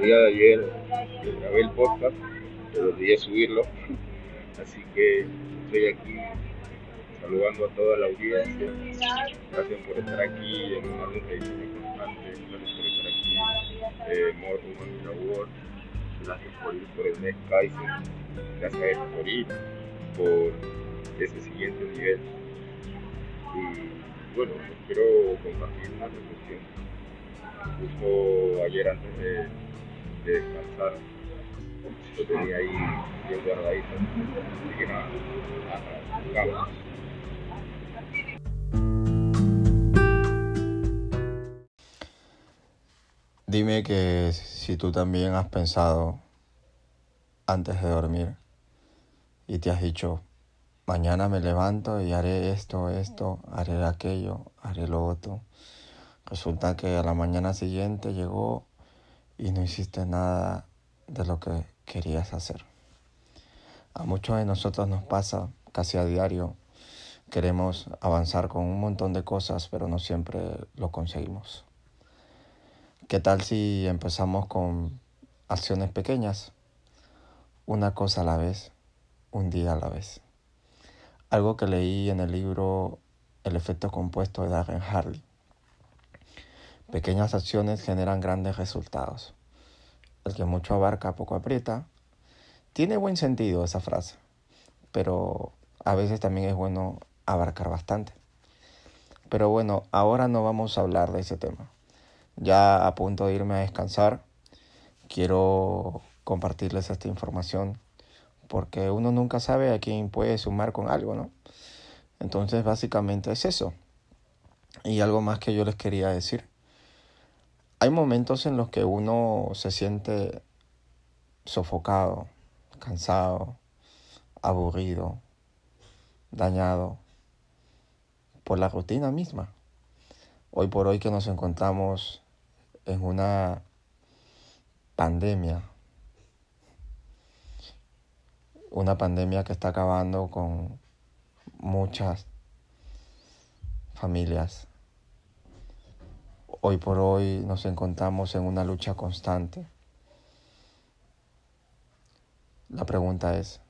día de ayer grabé el podcast, pero olvidé subirlo. Así que estoy aquí saludando a toda la audiencia. Gracias por estar aquí en una edición constante. Gracias por estar aquí. Eh, More Human Award. Gracias por ir por el Next Kaiser. Gracias por ir por ese siguiente nivel. Y bueno, quiero compartir una reflexión. Justo ayer antes de, de descansar, lo tenía ahí bien guardadito. Así. Dime que si tú también has pensado antes de dormir y te has dicho, mañana me levanto y haré esto, esto, haré aquello, haré lo otro. Resulta que a la mañana siguiente llegó y no hiciste nada de lo que querías hacer. A muchos de nosotros nos pasa casi a diario. Queremos avanzar con un montón de cosas, pero no siempre lo conseguimos. ¿Qué tal si empezamos con acciones pequeñas? Una cosa a la vez, un día a la vez. Algo que leí en el libro El efecto compuesto de Darren Harley. Pequeñas acciones generan grandes resultados. El que mucho abarca, poco aprieta. Tiene buen sentido esa frase, pero a veces también es bueno abarcar bastante. Pero bueno, ahora no vamos a hablar de ese tema ya a punto de irme a descansar, quiero compartirles esta información porque uno nunca sabe a quién puede sumar con algo, ¿no? Entonces básicamente es eso. Y algo más que yo les quería decir. Hay momentos en los que uno se siente sofocado, cansado, aburrido, dañado por la rutina misma. Hoy por hoy que nos encontramos en una pandemia, una pandemia que está acabando con muchas familias. Hoy por hoy nos encontramos en una lucha constante. La pregunta es,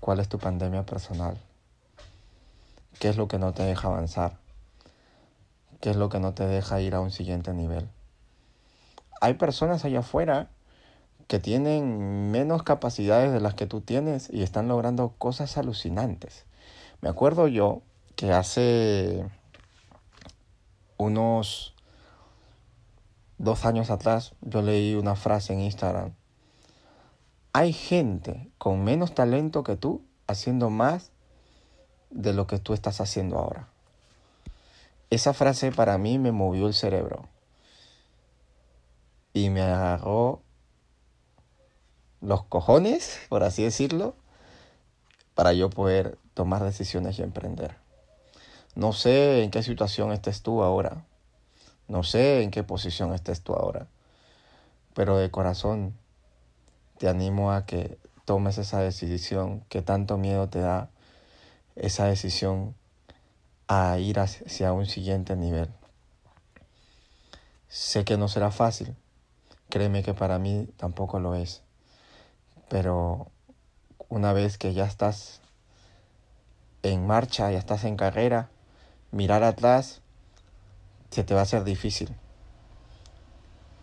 ¿cuál es tu pandemia personal? ¿Qué es lo que no te deja avanzar? ¿Qué es lo que no te deja ir a un siguiente nivel? hay personas allá afuera que tienen menos capacidades de las que tú tienes y están logrando cosas alucinantes. Me acuerdo yo que hace unos dos años atrás yo leí una frase en Instagram. Hay gente con menos talento que tú haciendo más de lo que tú estás haciendo ahora. Esa frase para mí me movió el cerebro y me agarró los cojones, por así decirlo, para yo poder tomar decisiones y emprender. No sé en qué situación estés tú ahora, no sé en qué posición estés tú ahora, pero de corazón te animo a que tomes esa decisión que tanto miedo te da, esa decisión a ir hacia un siguiente nivel. Sé que no será fácil, Créeme que para mí tampoco lo es. Pero una vez que ya estás en marcha, ya estás en carrera, mirar atrás se te va a hacer difícil.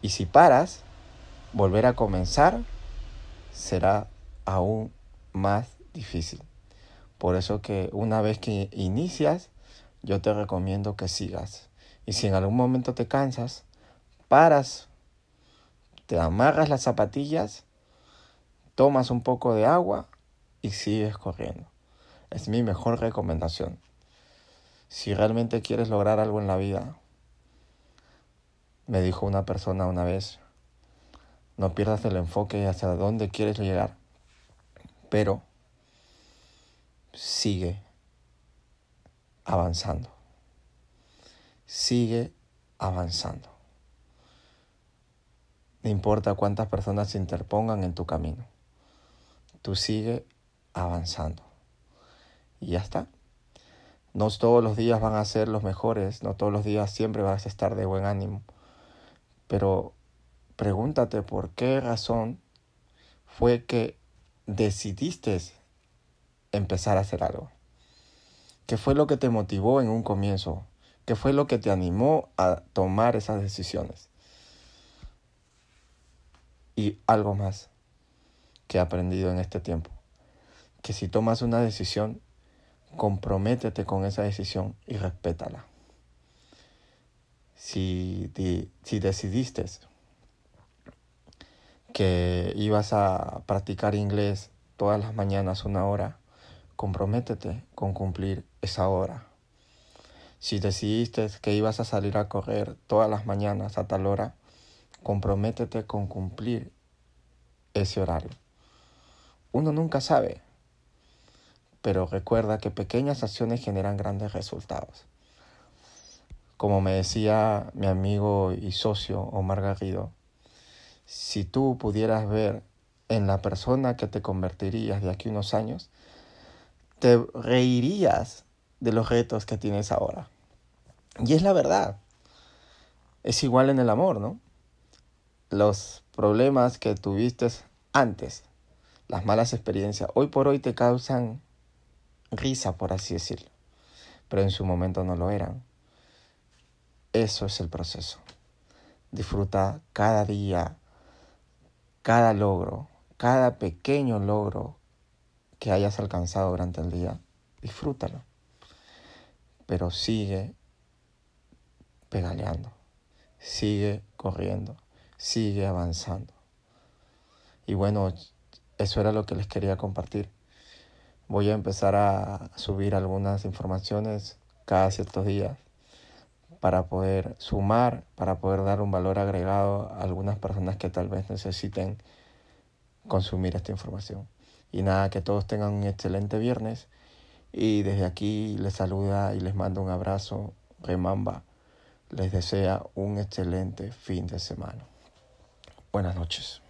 Y si paras, volver a comenzar será aún más difícil. Por eso que una vez que inicias, yo te recomiendo que sigas. Y si en algún momento te cansas, paras te amarras las zapatillas, tomas un poco de agua y sigues corriendo. Es mi mejor recomendación. Si realmente quieres lograr algo en la vida, me dijo una persona una vez, no pierdas el enfoque hacia dónde quieres llegar, pero sigue avanzando. Sigue avanzando. No importa cuántas personas se interpongan en tu camino. Tú sigue avanzando. Y ya está. No todos los días van a ser los mejores, no todos los días siempre vas a estar de buen ánimo. Pero pregúntate por qué razón fue que decidiste empezar a hacer algo. ¿Qué fue lo que te motivó en un comienzo? ¿Qué fue lo que te animó a tomar esas decisiones? Y algo más que he aprendido en este tiempo, que si tomas una decisión, comprométete con esa decisión y respétala. Si, si decidiste que ibas a practicar inglés todas las mañanas una hora, comprométete con cumplir esa hora. Si decidiste que ibas a salir a correr todas las mañanas a tal hora, comprométete con cumplir ese horario. Uno nunca sabe, pero recuerda que pequeñas acciones generan grandes resultados. Como me decía mi amigo y socio Omar Garrido, si tú pudieras ver en la persona que te convertirías de aquí unos años, te reirías de los retos que tienes ahora. Y es la verdad. Es igual en el amor, ¿no? Los problemas que tuviste antes, las malas experiencias, hoy por hoy te causan risa, por así decirlo. Pero en su momento no lo eran. Eso es el proceso. Disfruta cada día, cada logro, cada pequeño logro que hayas alcanzado durante el día, disfrútalo. Pero sigue pedaleando, sigue corriendo, sigue avanzando. Y bueno, eso era lo que les quería compartir. Voy a empezar a subir algunas informaciones cada ciertos días para poder sumar, para poder dar un valor agregado a algunas personas que tal vez necesiten consumir esta información. Y nada, que todos tengan un excelente viernes. Y desde aquí les saluda y les mando un abrazo. Remamba les desea un excelente fin de semana. Buenas noches.